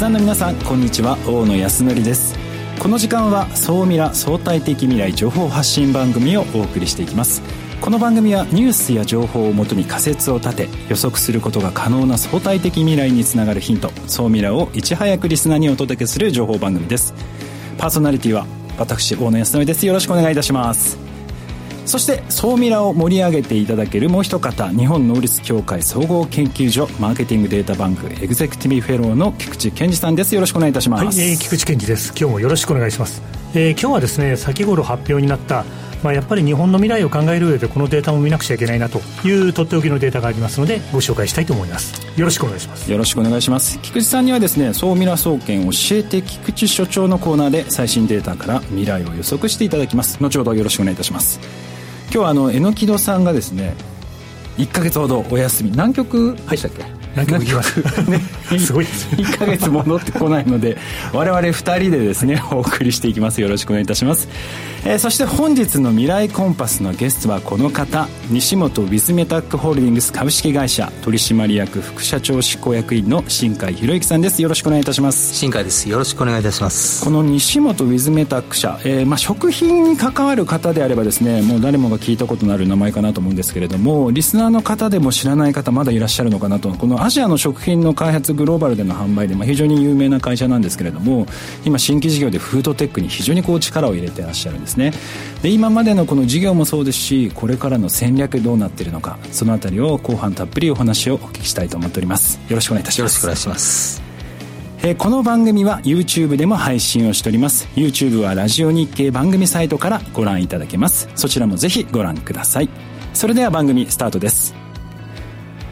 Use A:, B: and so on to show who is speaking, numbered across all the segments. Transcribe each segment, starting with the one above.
A: スナーの皆さんこんにちは。大野康則です。この時間は総ミラ相対的未来情報発信番組をお送りしていきます。この番組はニュースや情報をもとに仮説を立て予測することが可能な相対的未来につながるヒント総ミラをいち早くリスナーにお届けする情報番組です。パーソナリティは私大野康則です。よろしくお願いいたします。そして総ミラを盛り上げていただけるもう一方日本能率協会総合研究所マーケティングデータバンクエグゼクティブフェローの菊池健二さんです。よろしくお願いいたします、
B: はい、えー、菊池健二です。今日もよろしくお願いします、えー、今日はですね先頃発表になったまあ、やっぱり日本の未来を考える上でこのデータも見なくちゃいけないなというとっておきのデータがありますのでご紹介したいと思います。よろしくお願いします。
A: よろしくお願いします。菊池さんにはですね総ミラ総研教えて菊池所長のコーナーで最新データから未来を予測していただきます。後ほどよろしくお願いいたします今日はあの榎戸さんがですね1か月ほどお休み。南極でしたっけ、
B: 南極行きますね。
A: すごいです。1か月戻ってこないので我々2人でですねお送りしていきます。よろしくお願いいたします、えー、そして本日の未来コンパスのゲストはこの方西本ウィズメタックホールディングス株式会社取締役副社長執行役員の新海博之さんです。よろしくお願いいたします。
C: 新海です。よろしくお願いいたします。
A: この西本ウィズメタック社、えーまあ、食品に関わる方であればですねもう誰もが聞いたことのある名前かなと思うんですけれどもリスナーの方でも知らない方まだいらっしゃるのかなとこのアジアの食品の開発グローバルでの販売で、まあ、非常に有名な会社なんですけれども今新規事業でフードテックに非常にこう力を入れてらっしゃるんですね。で今までのこの事業もそうですしこれからの戦略どうなっているのかそのあたりを後半たっぷりお話をお聞きしたいと思っております。よろしくお願いいたします。
C: よろしくお願いします。
A: えこの番組は YouTube でも配信をしております。YouTube はラジオ日経番組サイトからご覧いただけます。そちらもぜひご覧ください。それでは番組スタートです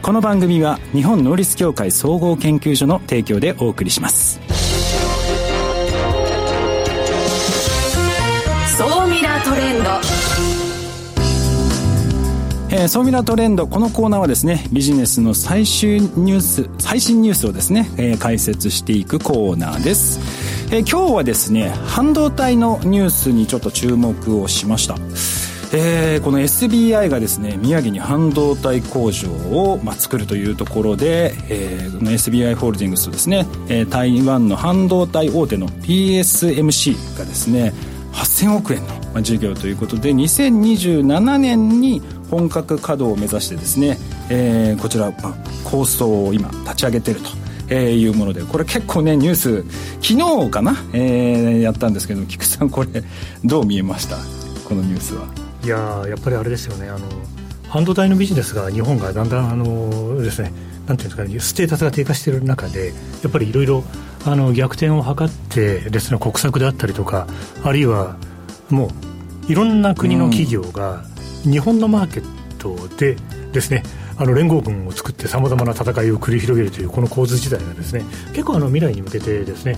A: この番組は日本能率協会総合研究所の提供でお送りします。
D: 総ミラートレンド。
A: えー、ソーミラトレンドこのコーナーはですねビジネスの最終ニュース最新ニュースをですね、えー、解説していくコーナーです、えー、今日はですね半導体のニュースにちょっと注目をしましたえー、この SBI がですね宮城に半導体工場を、まあ、作るというところで、えー、この SBI ホールディングスとですね、えー、台湾の半導体大手の PSMC がですね8000億円の事業ということで2027年に本格稼働を目指してですね、えー、こちら、まあ、構想を今立ち上げてると。えー、いうものでこれ結構ねニュース昨日かな、えー、やったんですけど菊さんこれどう見えました？このニュースは
B: いややっぱりあれですよねあの半導体のビジネスが日本がだんだんあのですねなんていうんですかねステータスが低下している中でやっぱりいろいろ逆転を図ってですね国策であったりとかあるいはもういろんな国の企業が日本のマーケットでですね、あの連合軍を作ってさまざまな戦いを繰り広げるというこの構図自体がですね結構あの未来に向けてですね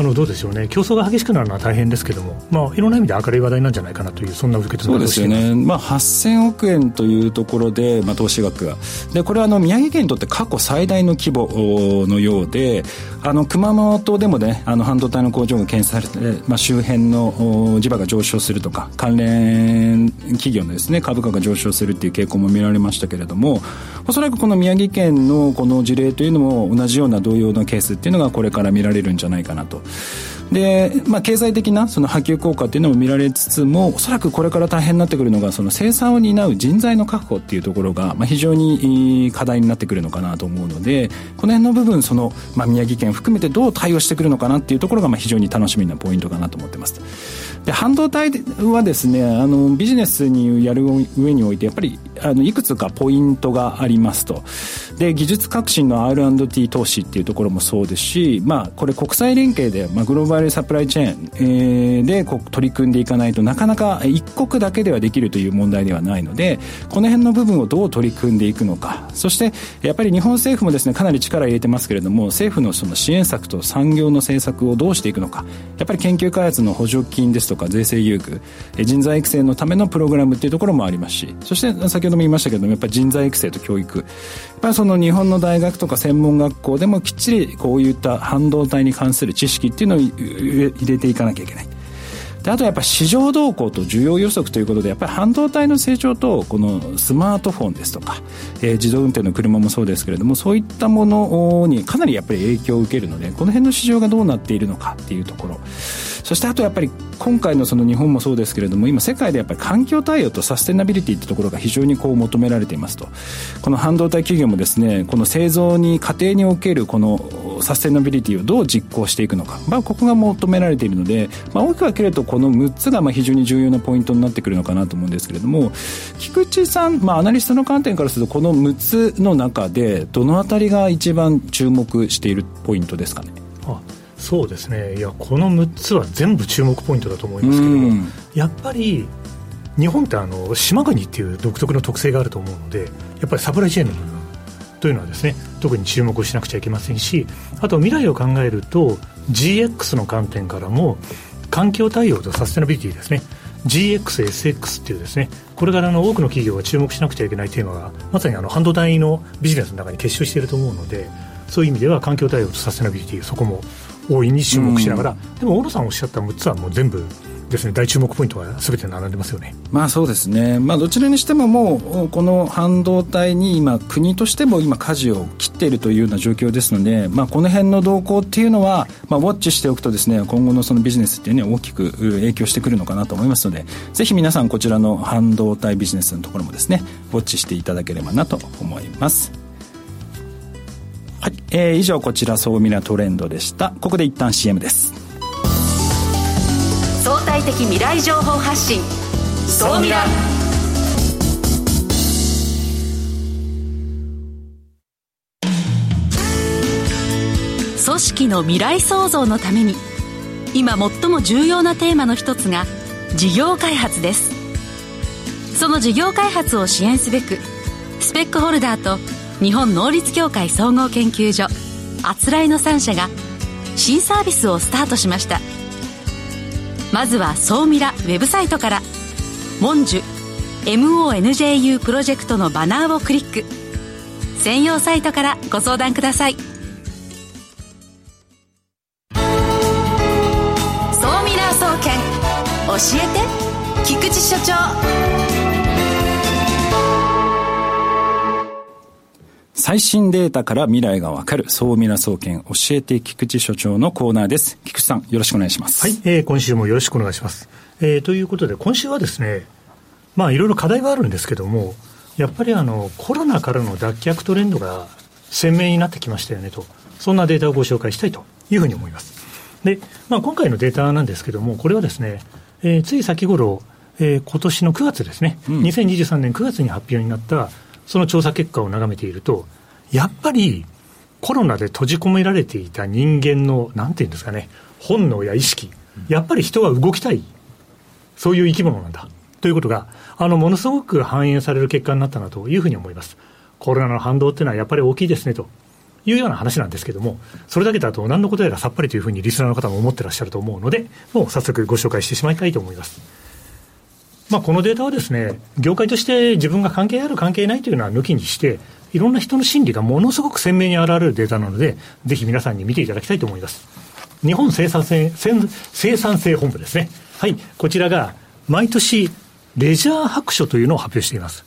B: あのどうでしょうね。競争が激しくなるのは大変ですけども、まあ、いろんな意味で明るい話題なんじゃないかなというそんな受け止め
A: そうですよね、まあ、8000億円というところで、まあ、投資額が。でこれはあの宮城県にとって過去最大の規模のようであの熊本でもねあの半導体の工場が検出されて、まあ、周辺の地場が上昇するとか関連企業のですね株価が上昇するっていう傾向も見られましたけれどもおそらくこの宮城県のこの事例というのも同じような同様のケースっていうのがこれから見られるんじゃないかなとで、まあ、経済的なその波及効果っていうのも見られつつもおそらくこれから大変になってくるのがその生産を担う人材の確保っていうところが、まあ、非常に課題になってくるのかなと思うのでこの辺の部分その、まあ、宮城県含めてどう対応してくるのかなっていうところが、まあ、非常に楽しみなポイントかなと思ってます。で半導体はですねあのビジネスにやる上においてやっぱりあのいくつかポイントがありますとで技術革新の R&T 投資っていうところもそうですし、まあ、これ国際連携で、まあ、グローバルサプライチェーン、えー、で取り組んでいかないとなかなか一国だけではできるという問題ではないのでこの辺の部分をどう取り組んでいくのか。そしてやっぱり日本政府もですねかなり力を入れてますけれども政府のその支援策と産業の政策をどうしていくのか。やっぱり研究開発の補助金ですとか税制優遇人材育成のためのプログラムっていうところもありますしそして先ほども言いましたけどもやっぱり人材育成と教育。ぱりその日本の大学とか専門学校でもきっちりこういった半導体に関する知識っていうのを入れていかなきゃいけない。であとやっぱり市場動向と需要予測ということでやっぱり半導体の成長とこのスマートフォンですとか、えー、自動運転の車もそうですけれどもそういったものにかなりやっぱり影響を受けるのでこの辺の市場がどうなっているのかっていうところ。そしてあとやっぱり今回のその日本もそうですけれども今世界でやっぱり環境対応とサステナビリティってところが非常にこう求められていますと。この半導体企業もですねこの製造に家庭におけるこのサステナビリティをどう実行していくのか、まあ、ここが求められているので、まあ、大きく分けるとこの6つがまあ非常に重要なポイントになってくるのかなと思うんですけれども菊池さん、まあ、アナリストの観点からするとこの6つの中でどのあたりが一番注目しているポイントですかね？
B: あそうですね。いやこの6つは全部注目ポイントだと思いますけども、やっぱり日本ってあの島国っていう独特の特性があると思うのでやっぱりサプライチェーンの部分というのはですね特に注目しなくちゃいけませんしあと未来を考えると GX の観点からも環境対応とサステナビリティですね GX、SX っていうですねこれからの多くの企業が注目しなくちゃいけないテーマがまさにあの半導体のビジネスの中に結集していると思うのでそういう意味では環境対応とサステナビリティそこも大いに注目しながら、でも大野さんおっしゃった6つはもう全部ですね大注目ポイントがすべて並んでますよね。
A: まあそうですね。まあどちらにしてももうこの半導体に今国としても今舵を切っているというような状況ですので、まあこの辺の動向っていうのはまあウォッチしておくとですね今後のそのビジネスっていうのは大きく影響してくるのかなと思いますので、ぜひ皆さんこちらの半導体ビジネスのところもですねウォッチしていただければなと思います。はい、えー、以上こちら総ミラトレンドでしたここで一旦 CM です
D: 相対的未来情報発信。総ミラ組織の未来創造のために今最も重要なテーマの一つが事業開発です。その事業開発を支援すべくスペックホルダーと日本能率協会総合研究所あつらいの3社が新サービスをスタートしました。まずは総ミラウェブサイトから「モンジュ MONJU プロジェクト」のバナーをクリック。専用サイトからご相談ください。
A: 最新データから未来がわかる総ミラ総研教えて菊池所長のコーナーです。菊池さん、よろしくお願いします。
B: はい、えー、今週もよろしくお願いします。えー、ということで、今週はですね、まあいろいろ課題はあるんですけども、やっぱりあの、コロナからの脱却トレンドが鮮明になってきましたよねと、そんなデータをご紹介したいというふうに思います。で、まあ今回のデータなんですけども、これはですね、えー、つい先頃、えー、今年の9月ですね、うん、2023年9月に発表になったその調査結果を眺めていると、やっぱりコロナで閉じ込められていた人間の、なんていうんですかね、本能や意識、やっぱり人は動きたい、そういう生き物なんだ。ということが、あの、ものすごく反映される結果になったなというふうに思います。コロナの反動っていうのはやっぱり大きいですねというような話なんですけども、それだけだと何のことやらさっぱりというふうにリスナーの方も思ってらっしゃると思うので、もう早速ご紹介してしまいたいと思います。まあ、このデータはですね、業界として自分が関係ある関係ないというのは抜きにして、いろんな人の心理がものすごく鮮明に現れるデータなので、ぜひ皆さんに見ていただきたいと思います。日本生産性生産性本部ですね。はい、こちらが毎年レジャー白書というのを発表しています。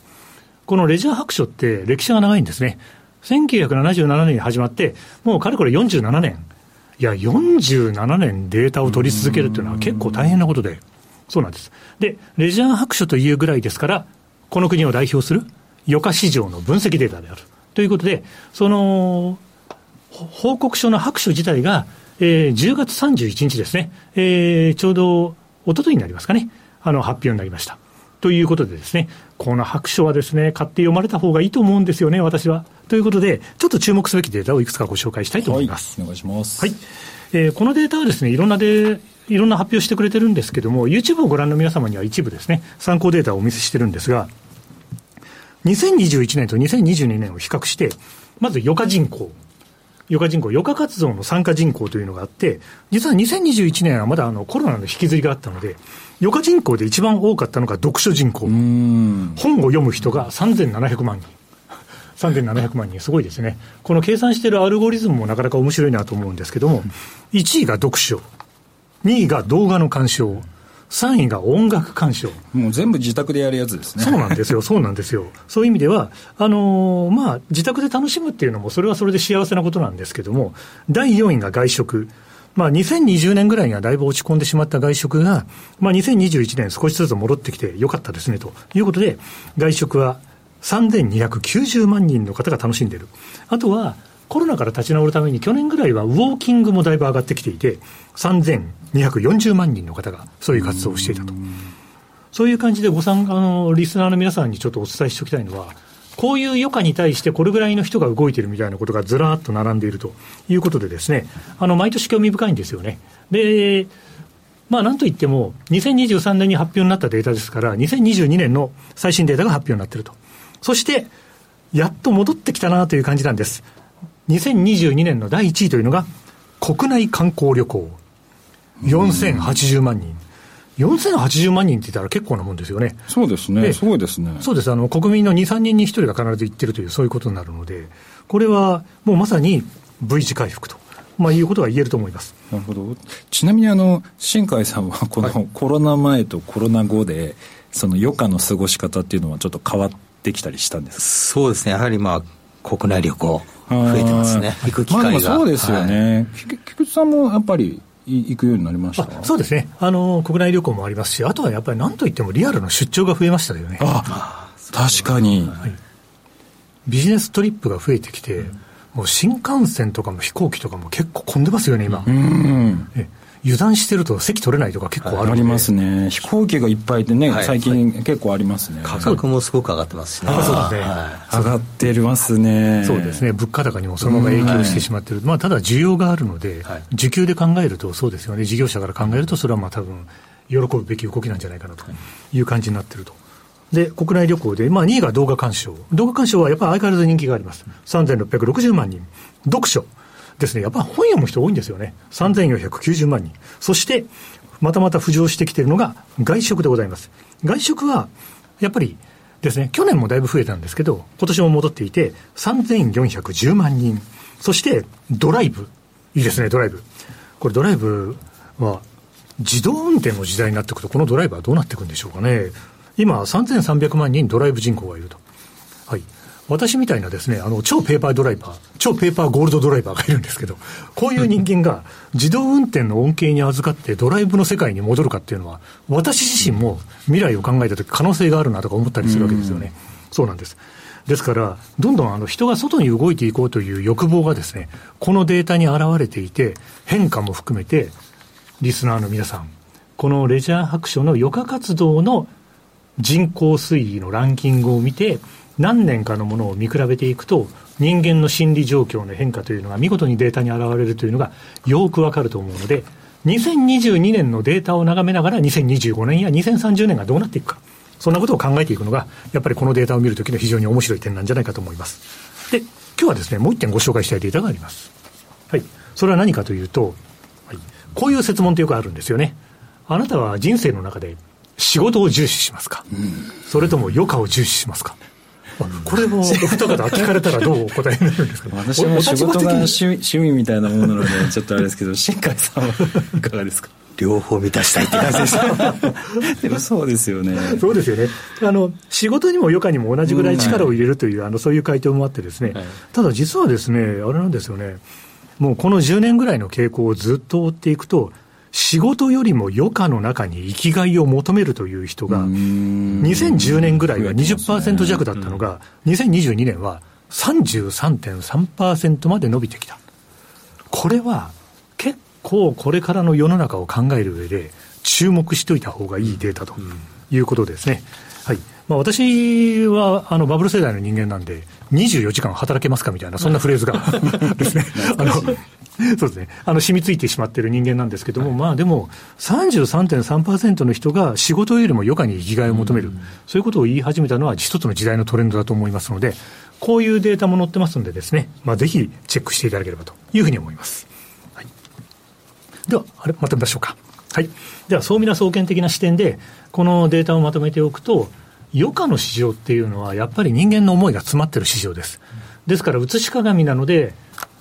B: このレジャー白書って歴史が長いんですね。1977年に始まって、もうかれこれ47年。いや、47年データを取り続けるというのは結構大変なことで。そうなんです。で、レジャー白書というぐらいですから、この国を代表する余価市場の分析データである。ということで、その、報告書の白書自体が、えー、10月31日ですね、えー、ちょうど一昨日になりますかね、あの、発表になりました。ということでですね、この白書はですね、買って読まれた方がいいと思うんですよね、私は。ということで、ちょっと注目すべきデータをいくつかご紹介したいと思います。
A: はい、お願いします。
B: はい。えー、このデータはですね、いろんなで、いろんな発表してくれてるんですけども、YouTube をご覧の皆様には一部ですね、参考データをお見せしてるんですが、2021年と2022年を比較して、まず余価人口。余価人口、余価活動の参加人口というのがあって、実は2021年はまだあのコロナの引きずりがあったので、余価人口で一番多かったのが読書人口。本を読む人が3700万人。3700万人、すごいですね。この計算しているアルゴリズムもなかなか面白いなと思うんですけども、1位が読書、2位が動画の鑑賞、3位が音楽鑑賞。
A: もう全部自宅でやるやつですね。
B: そうなんですよ、そうなんですよ。そういう意味では、あのー、まあ、自宅で楽しむっていうのも、それはそれで幸せなことなんですけども、第4位が外食。まあ、2020年ぐらいにはだいぶ落ち込んでしまった外食が、まあ、2021年少しずつ戻ってきてよかったですね、ということで、外食は3290万人の方が楽しんでいる。あとは、コロナから立ち直るために去年ぐらいはウォーキングもだいぶ上がってきていて、240万人の方がそういう活動をしていたと。そういう感じでご参加のリスナーの皆さんにちょっとお伝えしておきたいのは、こういう余暇に対してこれぐらいの人が動いてるみたいなことがずらっと並んでいるということでですね、あの、毎年興味深いんですよね。で、まあなんといっても、2023年に発表になったデータですから、2022年の最新データが発表になっていると。そして、やっと戻ってきたなという感じなんです。2022年の第1位というのが、国内観光旅行。4080万人。4080万人って言ったら結構なもんですよね。
A: そうですね。すごいですね。
B: そうです。あの、国民の2、3人に1人が必ず行ってるという、そういうことになるので、これはもうまさに V 字回復と。まあ、いうことは言えると思います
A: なるほどちなみにあの新海さんはこのコロナ前とコロナ後で、その余暇の過ごし方っていうのはちょっと変わってきたりしたんです
C: そうですねやはりまあ国内旅行増えてますね行く機会が、まあ、
A: そうですよね、はい、菊池さんもやっぱり行くようになりました？
B: そうですね。あの、国内旅行もありますし、あとはやっぱりなんといってもリアルの出張が増えましたよね。
A: あ確かに、はい、
B: ビジネストリップが増えてきて、うん、もう新幹線とかも飛行機とかも結構混んでますよね、今。うん油断してると席取れないとか結構ある
A: ありますね。飛行機がいっぱいでね、はい、最近結構ありますね。
C: 価格もすごく上がってますし
B: ね。そうですね。
A: 上がってますね。
B: そうですね。物価高にもそのまま影響してしまってる。まあ、ただ需要があるので、需給で考えるとそうですよね。事業者から考えると、それはまあ多分、喜ぶべき動きなんじゃないかなという感じになってると。で、国内旅行で、まあ2位が動画鑑賞。動画鑑賞はやっぱり相変わらず人気があります。3660万人。読書。ですね、やっぱ本読む人多いんですよね。3490万人。そして、またまた浮上してきているのが外食でございます。外食は、やっぱりですね、去年もだいぶ増えたんですけど、今年も戻っていて、3410万人。そして、ドライブ。いいですね、ドライブ。これドライブは、自動運転の時代になっていくと、このドライブはどうなっていくんでしょうかね。今、3300万人ドライブ人口がいると。はい。私みたいなですね、あの、超ペーパードライバー、超ペーパーゴールドドライバーがいるんですけど、こういう人間が自動運転の恩恵に預かってドライブの世界に戻るかっていうのは、私自身も未来を考えたとき可能性があるなとか思ったりするわけですよね。うそうなんです。ですから、どんどんあの人が外に動いていこうという欲望がですね、このデータに現れていて、変化も含めて、リスナーの皆さん、このレジャー白書の余暇活動の人口推移のランキングを見て、何年かのものを見比べていくと、人間の心理状況の変化というのが見事にデータに現れるというのがよくわかると思うので、2022年のデータを眺めながら2025年や2030年がどうなっていくか、そんなことを考えていくのが、やっぱりこのデータを見るときの非常に面白い点なんじゃないかと思います。で、今日はですね、もう一点ご紹介したいデータがあります。はい。それは何かというと、はい、こういう説問ってよくあるんですよね。あなたは人生の中で仕事を重視しますか、うん、それとも余暇を重視しますか？これもお二方聞かれたらどうお答えになるんですか？
A: 私も仕事が趣趣味みたいなものなのでちょっとあれですけど 新海さんはいかがですか？
C: 両方満たしたいって感じです
A: でもそうですよね。
B: そうですよね。あの仕事にも余暇にも同じぐらい力を入れるという、うんはい、あのそういう回答もあってですね、はい、ただ実はですねあれなんですよね。もうこの10年ぐらいの傾向をずっと追っていくと仕事よりも余暇の中に生きがいを求めるという人が、2010年ぐらいは20%弱だったのが、2022年は33.3%まで伸びてきた。これは結構これからの世の中を考える上で注目しておいた方がいいデータということですね。はい。まあ、私はあのバブル世代の人間なんで、24時間働けますかみたいな、そんなフレーズがですね、あの そうですね。あの、染みついてしまっている人間なんですけども、はい、まあでも、33.3%の人が仕事よりも余暇に生きがいを求める、うん、そういうことを言い始めたのは一つの時代のトレンドだと思いますので、こういうデータも載ってますのでですね、まあぜひチェックしていただければというふうに思います。はい、では、あれ、まとめましょうか。はい。では、総ミラ総研的な視点で、このデータをまとめておくと、余暇の市場っていうのは、やっぱり人間の思いが詰まってる市場です。ですから、写し鏡なので、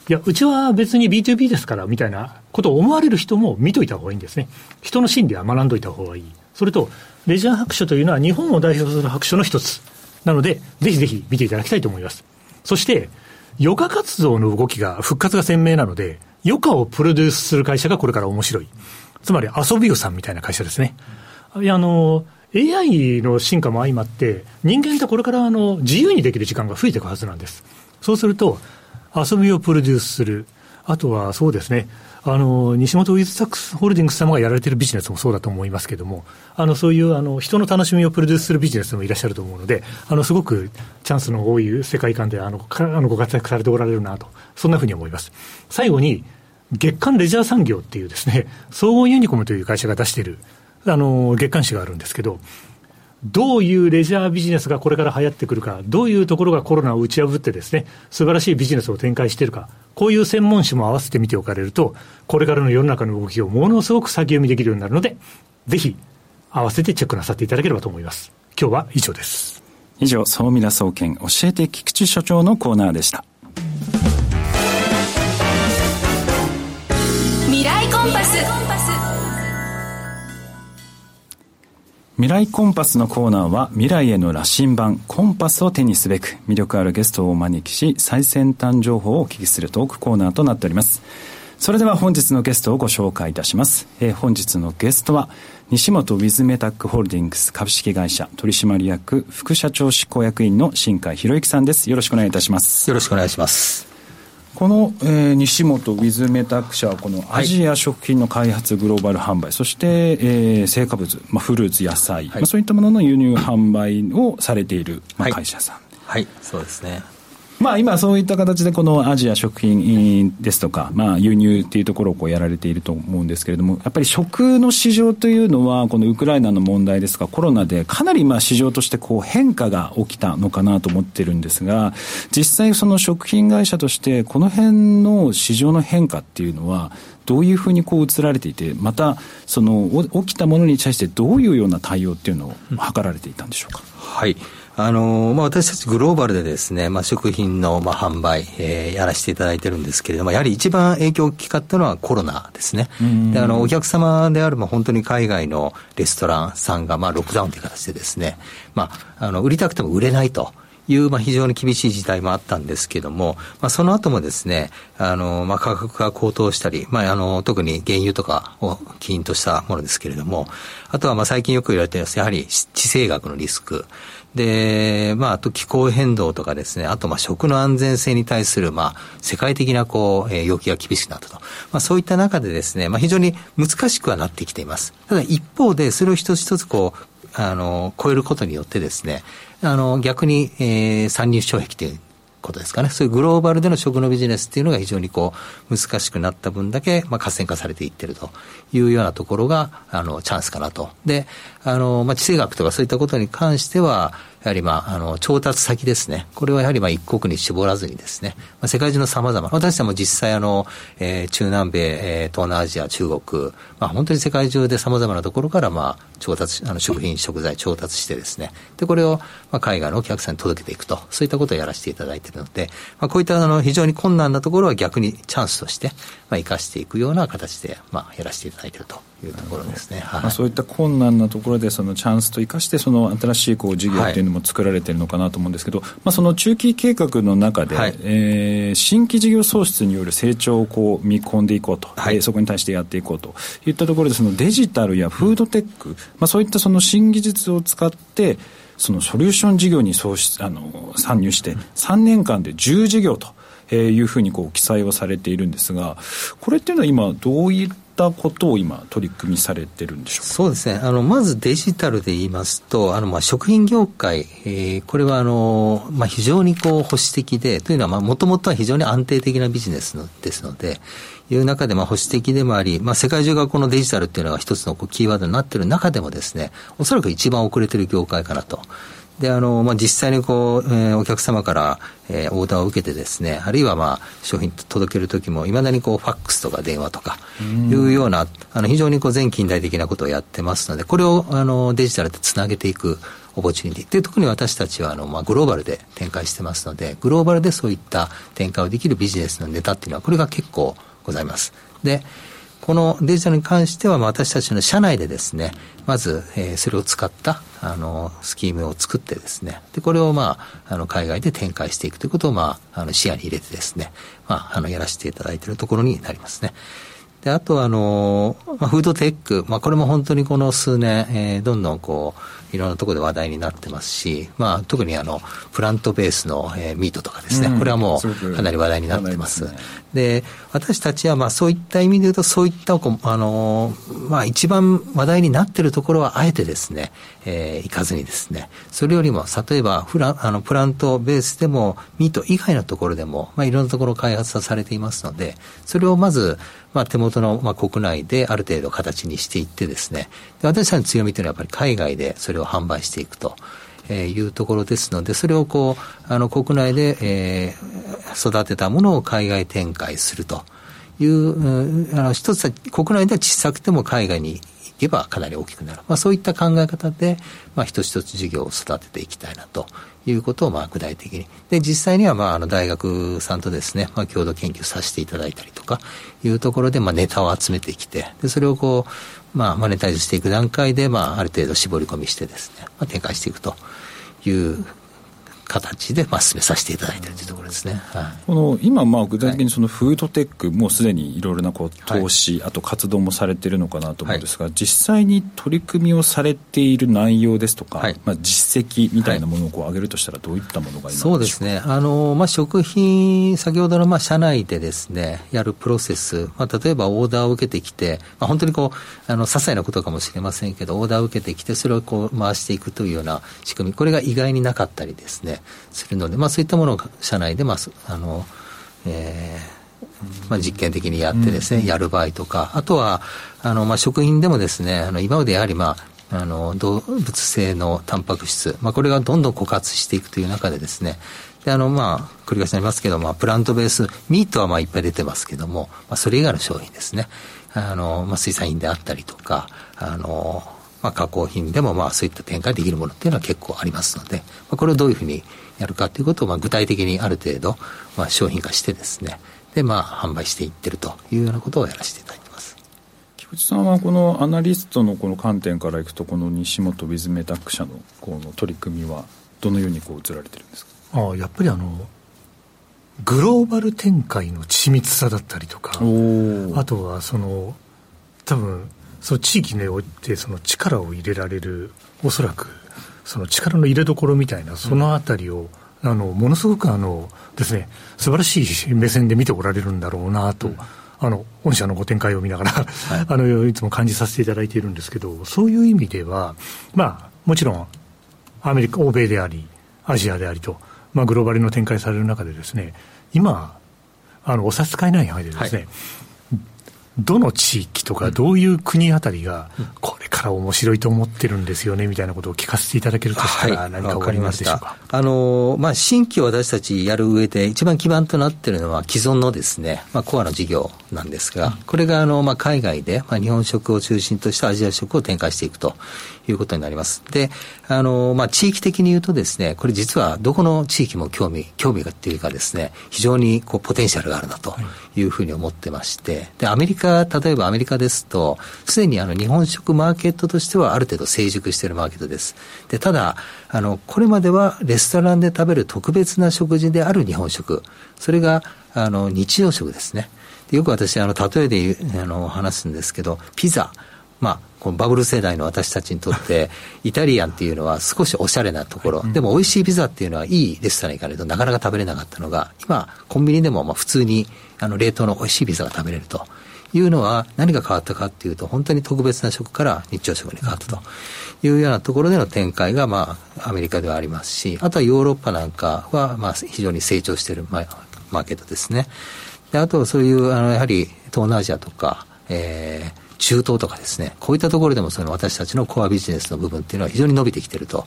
B: いや、うちは別に B2B ですからみたいなことを思われる人も見といた方がいいんですね。人の心理は学んどいた方がいい。それと、レジャー白書というのは日本を代表する白書の一つ。なので、ぜひぜひ見ていただきたいと思います。そして、余暇活動の動きが、復活が鮮明なので、余暇をプロデュースする会社がこれから面白い。つまり遊びよさんみたいな会社ですね。いや、あの、AI の進化も相まって、人間ってこれからあの自由にできる時間が増えていくはずなんです。そうすると、遊びをプロデュースする。あとはそうですね、あの、西本ウィズサックスホールディングス様がやられてるビジネスもそうだと思いますけども、あの、そういうあの、人の楽しみをプロデュースするビジネスもいらっしゃると思うので、あの、すごくチャンスの多い世界観で、あの、あのご活躍されておられるなと、そんなふうに思います。最後に、月刊レジャー産業っていうですね、総合ユニコムという会社が出している、あの、月刊誌があるんですけど、どういうレジャービジネスがこれから流行ってくるか、どういうところがコロナを打ち破ってですね、素晴らしいビジネスを展開しているか、こういう専門誌も合わせて見ておかれると、これからの世の中の動きをものすごく先読みできるようになるので、ぜひ合わせてチェックなさっていただければと思います。今日は以上です。
A: 以上、総ミラ総研教えて菊池所長のコーナーでした。
D: 未来コンパス
A: のコーナーは未来への羅針盤コンパスを手にすべく魅力あるゲストをお招きし最先端情報をお聞きするトークコーナーとなっております。それでは本日のゲストをご紹介いたします、えー、本日のゲストは西本ウィズメタックホールディングス株式会社取締役副社長執行役員の新海博之さんです。よろしくお願いいたします。
C: よろしくお願いします。
A: この、えー、西本ウィズメタック社はこのアジア食品の開発グローバル販売、そして、えー、成果物、まあ、フルーツ野菜、はい、まあ、そういったものの輸入販売をされている、まあ、会社さん、
C: はい、はい、そうですね
A: まあ、今そういった形でこのアジア食品ですとか、まあ、輸入っていうところをこうやられていると思うんですけれども、やっぱり食の市場というのは、このウクライナの問題ですとか、コロナでかなりまあ市場としてこう変化が起きたのかなと思ってるんですが、実際その食品会社として、この辺の市場の変化っていうのは、どういうふうにこう移られていて、また、その起きたものに対してどういうような対応っていうのを図られていたんでしょうか？
C: はいあのまあ、私たちグローバルでですね、まあ、食品のまあ販売、えー、やらせていただいてるんですけれども、やはり一番影響大きかったのはコロナですね。であのお客様である、まあ、本当に海外のレストランさんがまあロックダウンという形でですね、まあ、あの売りたくても売れないと。いう、まあ、非常に厳しい事態もあったんですけども、まあ、その後もですね、あの、まあ、価格が高騰したり、まあ、あの、特に原油とかを起因としたものですけれども、あとは、まあ、最近よく言われています、やはり地政学のリスク、で、まあ、あと気候変動とかですね、あとまあ食の安全性に対する、まあ、世界的なこう、えー、要求が厳しくなったと。まあ、そういった中でですね、まあ、非常に難しくはなってきています。ただ一方で、それを一つ一つこう、あの、超えることによってですね、あの、逆に、えー、参入障壁ということですかね。そういうグローバルでの食のビジネスっていうのが非常にこう、難しくなった分だけ、まあ、活性化されていってるというようなところが、あの、チャンスかなと。で、あの、まあ、地政学とかそういったことに関しては、やはりまあ、あの、調達先ですね。これはやはりまあ一国に絞らずにですね、まあ、世界中の様々、私たちも実際あの、えー、中南米、えー、東南アジア、中国、まあ本当に世界中で様々なところからまあ、調達、あの、食品、食材調達してですね、で、これをまあ海外のお客さんに届けていくと、そういったことをやらせていただいているので、まあこういったあの、非常に困難なところは逆にチャンスとして、まあ生かしていくような形で、まあやらせていただいていると。いうところですね、はい、まあ、
A: そういった困難なところでそのチャンスと生かしてその新しいこう事業っていうのも作られてるのかなと思うんですけど、はい、まあ、その中期計画の中で、はい、えー、新規事業創出による成長をこう見込んでいこうと、はい、そこに対してやっていこうと。いったところでそのデジタルやフードテック、まあ、そういったその新技術を使ってそのソリューション事業に創出あの参入して3年間で10事業と。えー、いうふうにこう記載をされているんですが、これっていうのは今、どういっったことを今、取り組みされてるんでしょう
C: そうですね、あのまずデジタルで言いますと、あのまあ食品業界、えー、これはあの、まあ、非常にこう保守的で、というのはもともとは非常に安定的なビジネスのですので、いう中でまあ保守的でもあり、まあ、世界中がこのデジタルっていうのが一つのこうキーワードになってる中でもですね、おそらく一番遅れてる業界かなと。で、あの、まあ、実際にこう、えー、お客様から、えー、オーダーを受けてですね、あるいはまあ、商品届けるときも、いまだにこう、ファックスとか電話とか、いうような、あの、非常にこう、全近代的なことをやってますので、これを、あの、デジタルでつなげていく、オポチュニティで特に私たちはあの、まあ、グローバルで展開してますのでグローバルでそういった展開をできるビジネスのネタっていうのはこれが結構ございます。でこのデジタルに関しては、私たちの社内でですね、まず、えー、それを使った、あの、スキームを作ってですね、で、これを、まあ、あの、海外で展開していくということを、まあ、あの、視野に入れてですね、まあ、あの、やらせていただいているところになりますね。で、あとあの、まあ、フードテック、まあ、これも本当にこの数年、えー、どんどんこう、いろんなところで話題になってますし、まあ、特にあの、プラントベースの、えー、ミートとかですね、うん、これはもうかなり話題になってます。で、私たちはまあそういった意味で言うと、そういったあの、まあ一番話題になっているところはあえてですね、えー、行かずにですね、それよりも、例えばフラあのプラントベースでも、ミート以外のところでも、まあいろんなところ開発されていますので、それをまず、まあ手元の、まあ、国内である程度形にしていってですね、で私たちの強みというのはやっぱり海外でそれを販売していくと。えー、いうところですので、それをこう、あの、国内で、えー、育てたものを海外展開するという、うあの、一つは、国内では小さくても海外に行けばかなり大きくなる。まあ、そういった考え方で、まあ、一つ一つ事業を育てていきたいなということを、まあ、具体的に。で、実際には、まあ、あの、大学さんとですね、まあ、共同研究させていただいたりとか、いうところで、まあ、ネタを集めてきて、で、それをこう、まあ、マネタイズしていく段階で、まあ、ある程度絞り込みしてですね、まあ、展開していくという形で、まあ、進めさせていただいているというところですね、はい、
A: この今、まあ、具体的にそのフードテック、もうすでにいろいろなこう投資、はい、あと活動もされているのかなと思うんですが、はい、実際に取り組みをされている内容ですとか、はい、まあ、実績みたいなものをこう上げるとしたら、どういったものが
C: そうですね、あのまあ、食品、先ほどのまあ社内でですねやるプロセス、まあ、例えばオーダーを受けてきて、まあ、本当にこうあの些細なことかもしれませんけど、オーダーを受けてきて、それをこう回していくというような仕組み、これが意外になかったりですね。するので、まあ、そういったものを社内で、まああのえーまあ、実験的にやってですね、うん、やる場合とか、あとはあの、まあ、食品でもですねあの今までやはり、まあ、あの動物性のタンパク質、まあ、これがどんどん枯渇していくという中でですねであのまあ繰り返しになりますけど、まあ、プラントベースミートはまあいっぱい出てますけども、まあ、それ以外の商品ですね。あの、まあ、水産品であったりとかあのまあ、加工品でもまあそういった展開できるものっていうのは結構ありますので、まあ、これをどういうふうにやるかということをまあ具体的にある程度まあ商品化してですね、でまあ販売していってるというようなことをやらせていただいてます。
A: 菊池さんはこのアナリストのこの観点からいくとこの西本ウィズメタック社のこの取り組みはどのようにこう映られてるんですか？
B: ああやっぱりあのグローバル展開の緻密さだったりとかあとはその多分その地域においてその力を入れられるおそらくその力の入れどころみたいなそのあたりを、うん、あのものすごくあのですね素晴らしい目線で見ておられるんだろうなと、うん、あの御社のご展開を見ながら、はい、あのいつも感じさせていただいているんですけどそういう意味ではまあもちろんアメリカ欧米でありアジアでありと、まあ、グローバルの展開される中でですね今あのお差し支えない範囲でですね、はいどの地域とか、どういう国あたりが、これから面白いと思ってるんですよねみたいなことを聞かせていただけるとしたら、何か分かりますでしょうか？
C: あのまあ、新規を私たちやる上で、一番基盤となっているのは、既存のですね、まあ、コアの事業なんですが、これがあの、まあ、海外で、まあ、日本食を中心としたアジア食を展開していくということになります。で、あの、まあ、地域的に言うとですね、これ実はどこの地域も興味、興味がっていうかですね、非常にこう、ポテンシャルがあるなというふうに思ってまして、で、アメリカ、例えばアメリカですと、すでにあの、日本食マーケットとしてはある程度成熟しているマーケットです。で、ただ、あの、これまではレストランで食べる特別な食事である日本食、それが、あの、日常食ですね。よく私、あの、例えであの話すんですけど、ピザ、まあ、このバブル世代の私たちにとって、イタリアンっていうのは少しおしゃれなところ、でも美味しいピザっていうのはいいレストランに行かないとなかなか食べれなかったのが、今、コンビニでもまあ普通にあの冷凍の美味しいピザが食べれると。いうのは何が変わったかっていうと本当に特別な食から日朝食に変わったと。いうようなところでの展開がまあアメリカではありますしあとはヨーロッパなんかはまあ非常に成長しているマーケットですね。であとそういうあのやはり東南アジアとか、えー、中東とかですね、こういったところでもその私たちのコアビジネスの部分っていうのは非常に伸びてきていると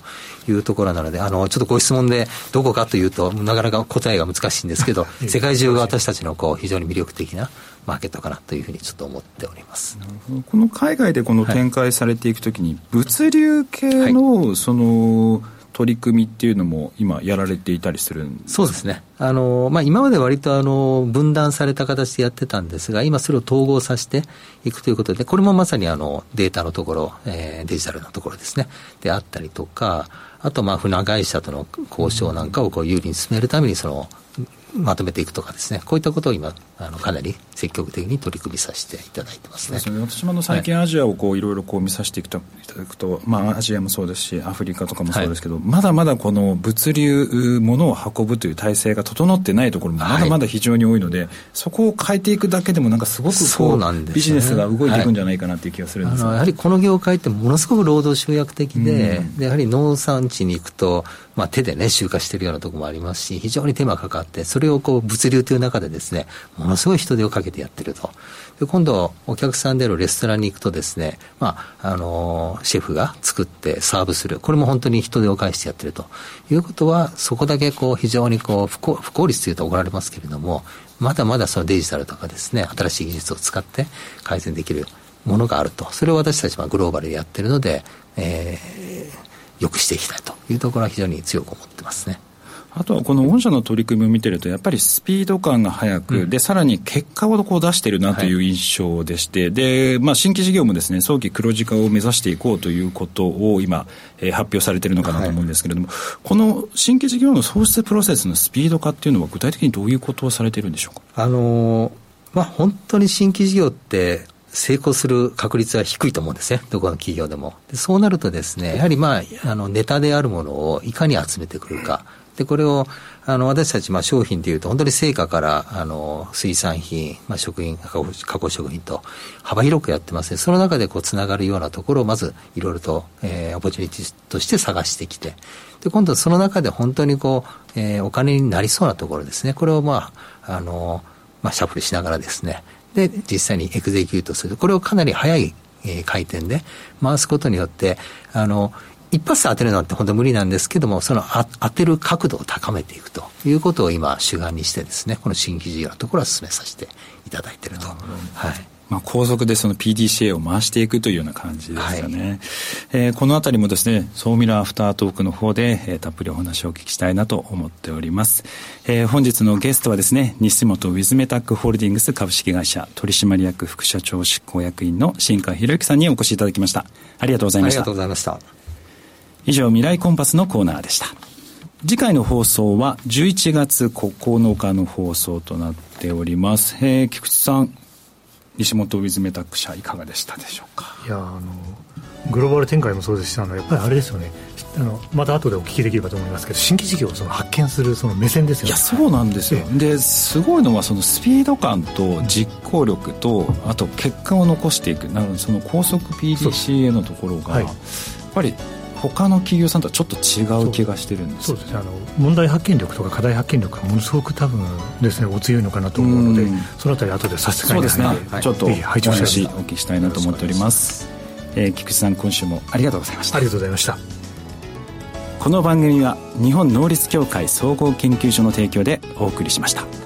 C: いうところなので、あの、ちょっとご質問でどこかというと、なかなか答えが難しいんですけど、世界中が私たちのこう非常に魅力的なマーケットかなというふうにちょっと思っております。
A: この海外でこの展開されていくときに、物流系のその、取り組みっていうのも今やられていたりするんです
C: そうですね。あの、まあ、今まで割とあの、分断された形でやってたんですが、今それを統合させていくということで、これもまさにあの、データのところ、えー、デジタルのところですね。であったりとか、あとまあ、船会社との交渉なんかをこう有利に進めるために、その、まとめていくとかですね、こういったことを今、あのかなり積極的に取り組みさせていただいてますね。ね。
A: 私も最近アジアをこういろいろこう見させていただくと、まあアジアもそうですし、アフリカとかもそうですけど、はい、まだまだこの物流、物を運ぶという体制が整ってないところもまだまだ非常に多いので、はい、そこを変えていくだけでもなんかすごくこう、ね、ビジネスが動いていくんじゃないかなという気がするんです、
C: はい、やはりこの業界ってものすごく労働集約的で、うん、でやはり農産地に行くと、まあ、手でね、集荷しているようなところもありますし、非常に手間かかって、それをこう物流という中でですね、ものすごい人手をかけてやってると。で今度、お客さんであるレストランに行くとですね、まあ、あのシェフが作ってサーブする。これも本当に人手を介してやってるということは、そこだけこう非常にこう不効不効率というと怒られますけれども、まだまだそのデジタルとかですね、新しい技術を使って改善できるものがあると。それを私たちはグローバルでやってるので、えー、良くしていきたいというところは非常に強く思ってますね。
A: あとはこの御社の取り組みを見てると、やっぱりスピード感が速く、うん、で、さらに結果をこう出してるなという印象でして、はい、で、まあ、新規事業もですね、早期黒字化を目指していこうということを今、えー、発表されているのかなと思うんですけれども、はい、この新規事業の創出プロセスのスピード化っていうのは、具体的にどういうことをされているんでしょうか？
C: あのー、まあ、本当に新規事業って、成功する確率は低いと思うんですね。どこの企業でも。でそうなるとですね、やはりまあ、あの、ネタであるものをいかに集めてくるか。で、これを、あの、私たち、まあ、商品でいうと、本当に青果から、あの、水産品、まあ、食品、加工食品と、幅広くやってますね。その中で、こう、つながるようなところを、まず、いろいろと、えー、 opportunity として探してきて、で、今度、その中で本当にこう、えー、お金になりそうなところですね。これを、まあ、あの、まあ、シャッフルしながらですね、で、実際にエグゼキュートする。これをかなり早い、えー、回転で回すことによって、あの、一発で当てるのって本当無理なんですけども、その当てる角度を高めていくということを今主眼にしてですね、この新規事業のところは進めさせていただいていると。はい。
A: まあ、高速でその PDCA を回していくというような感じですかね。はい、えー、このあたりもですね、総ミラーアフタートークの方で、えー、たっぷりお話をお聞きしたいなと思っております。えー、本日のゲストはですね、西本ウィズメタックホールディングス株式会社取締役副社長執行役員の新川博之さんにお越しいただきました。ありがとうございました。ありが
C: とうございました。
A: 以上、未来コンパスのコーナーでした。次回の放送は11月9日の放送となっております。えー、菊池さん、西本ウィズメタック社いかがでしたでしょうか？
B: いやあのグローバル展開もそうですしあのやっぱりあれですよね。あのまた後でお聞きできればと思いますけど新規事業をその発見するその目線ですよね。
A: いやそうなんですよ、ですごいのはそのスピード感と実行力とあと結果を残していくなのでその高速 PDCA のところが、はい、やっぱり他の企業さんとはちょっと違う気がしてるんです
B: そうですね。あの問題発見力とか課題発見力がものすごく多分ですねお強いのかなと思うので、うそのあたり後でさせて
A: そうですね、はい、ちょっとお話お聞きしたいなと思っております。えー、菊池さん今週もありがとうございました。
B: ありがとうございました。
A: この番組は日本能率協会総合研究所の提供でお送りしました